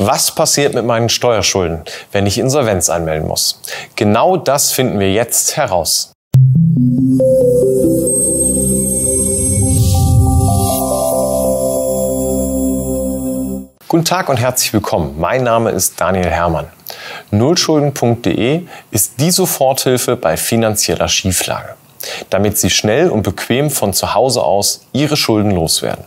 Was passiert mit meinen Steuerschulden, wenn ich Insolvenz anmelden muss? Genau das finden wir jetzt heraus. Guten Tag und herzlich willkommen. Mein Name ist Daniel Hermann. Nullschulden.de ist die Soforthilfe bei finanzieller Schieflage, damit Sie schnell und bequem von zu Hause aus Ihre Schulden loswerden.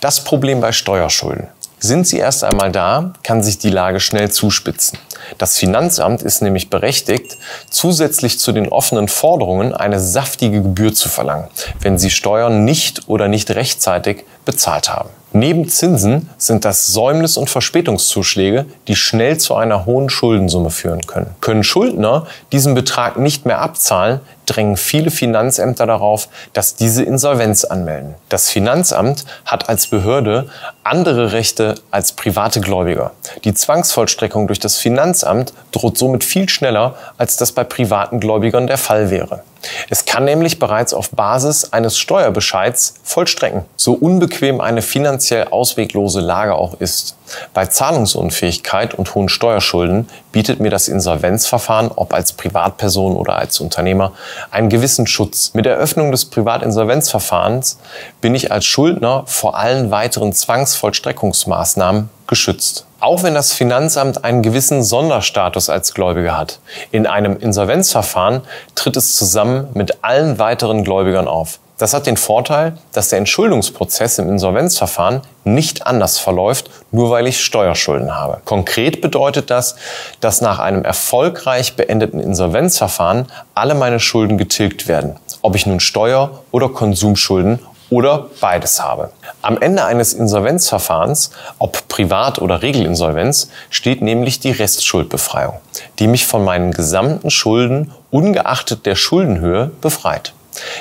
Das Problem bei Steuerschulden. Sind sie erst einmal da, kann sich die Lage schnell zuspitzen. Das Finanzamt ist nämlich berechtigt, zusätzlich zu den offenen Forderungen eine saftige Gebühr zu verlangen, wenn sie Steuern nicht oder nicht rechtzeitig bezahlt haben. Neben Zinsen sind das Säumnis- und Verspätungszuschläge, die schnell zu einer hohen Schuldensumme führen können. Können Schuldner diesen Betrag nicht mehr abzahlen, drängen viele Finanzämter darauf, dass diese Insolvenz anmelden. Das Finanzamt hat als Behörde andere Rechte als private Gläubiger. Die Zwangsvollstreckung durch das Finanzamt droht somit viel schneller, als das bei privaten Gläubigern der Fall wäre. Es kann nämlich bereits auf Basis eines Steuerbescheids vollstrecken, so unbequem eine finanziell ausweglose Lage auch ist. Bei Zahlungsunfähigkeit und hohen Steuerschulden bietet mir das Insolvenzverfahren, ob als Privatperson oder als Unternehmer, einen gewissen Schutz. Mit der Öffnung des Privatinsolvenzverfahrens bin ich als Schuldner vor allen weiteren Zwangsvollstreckungsmaßnahmen geschützt. Auch wenn das Finanzamt einen gewissen Sonderstatus als Gläubiger hat. In einem Insolvenzverfahren tritt es zusammen mit allen weiteren Gläubigern auf. Das hat den Vorteil, dass der Entschuldungsprozess im Insolvenzverfahren nicht anders verläuft, nur weil ich Steuerschulden habe. Konkret bedeutet das, dass nach einem erfolgreich beendeten Insolvenzverfahren alle meine Schulden getilgt werden, ob ich nun Steuer- oder Konsumschulden oder beides habe. Am Ende eines Insolvenzverfahrens, ob Privat- oder Regelinsolvenz, steht nämlich die Restschuldbefreiung, die mich von meinen gesamten Schulden ungeachtet der Schuldenhöhe befreit.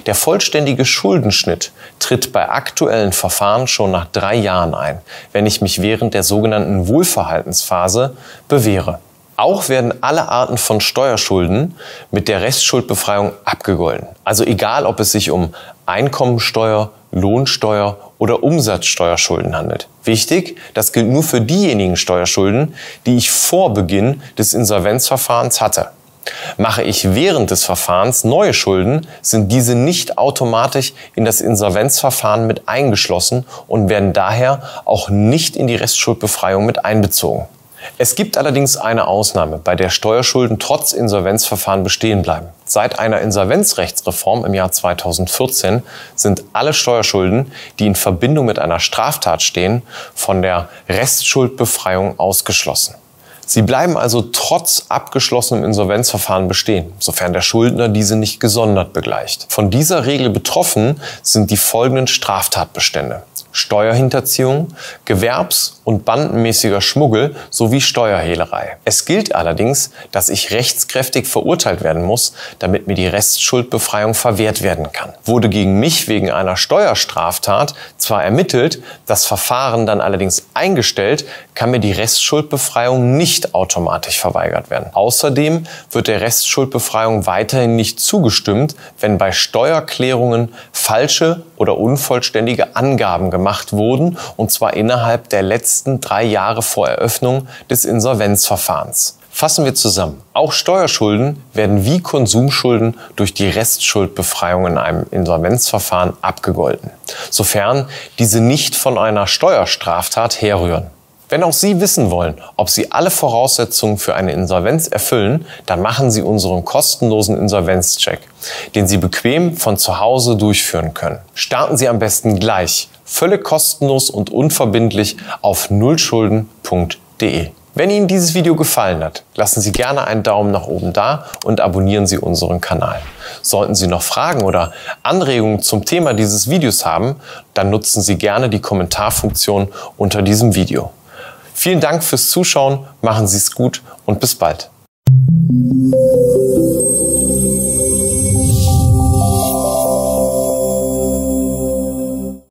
Der vollständige Schuldenschnitt tritt bei aktuellen Verfahren schon nach drei Jahren ein, wenn ich mich während der sogenannten Wohlverhaltensphase bewähre. Auch werden alle Arten von Steuerschulden mit der Restschuldbefreiung abgegolten. Also egal, ob es sich um Einkommensteuer, Lohnsteuer oder Umsatzsteuerschulden handelt. Wichtig, das gilt nur für diejenigen Steuerschulden, die ich vor Beginn des Insolvenzverfahrens hatte. Mache ich während des Verfahrens neue Schulden, sind diese nicht automatisch in das Insolvenzverfahren mit eingeschlossen und werden daher auch nicht in die Restschuldbefreiung mit einbezogen. Es gibt allerdings eine Ausnahme, bei der Steuerschulden trotz Insolvenzverfahren bestehen bleiben. Seit einer Insolvenzrechtsreform im Jahr 2014 sind alle Steuerschulden, die in Verbindung mit einer Straftat stehen, von der Restschuldbefreiung ausgeschlossen. Sie bleiben also trotz abgeschlossenem Insolvenzverfahren bestehen, sofern der Schuldner diese nicht gesondert begleicht. Von dieser Regel betroffen sind die folgenden Straftatbestände. Steuerhinterziehung, Gewerbs- und bandenmäßiger Schmuggel sowie Steuerhehlerei. Es gilt allerdings, dass ich rechtskräftig verurteilt werden muss, damit mir die Restschuldbefreiung verwehrt werden kann. Wurde gegen mich wegen einer Steuerstraftat zwar ermittelt, das Verfahren dann allerdings eingestellt, kann mir die Restschuldbefreiung nicht automatisch verweigert werden. Außerdem wird der Restschuldbefreiung weiterhin nicht zugestimmt, wenn bei Steuerklärungen falsche oder unvollständige Angaben gemacht wurden, und zwar innerhalb der letzten drei Jahre vor Eröffnung des Insolvenzverfahrens. Fassen wir zusammen. Auch Steuerschulden werden wie Konsumschulden durch die Restschuldbefreiung in einem Insolvenzverfahren abgegolten, sofern diese nicht von einer Steuerstraftat herrühren. Wenn auch Sie wissen wollen, ob Sie alle Voraussetzungen für eine Insolvenz erfüllen, dann machen Sie unseren kostenlosen Insolvenzcheck, den Sie bequem von zu Hause durchführen können. Starten Sie am besten gleich, völlig kostenlos und unverbindlich auf nullschulden.de. Wenn Ihnen dieses Video gefallen hat, lassen Sie gerne einen Daumen nach oben da und abonnieren Sie unseren Kanal. Sollten Sie noch Fragen oder Anregungen zum Thema dieses Videos haben, dann nutzen Sie gerne die Kommentarfunktion unter diesem Video. Vielen Dank fürs Zuschauen, machen Sie es gut und bis bald.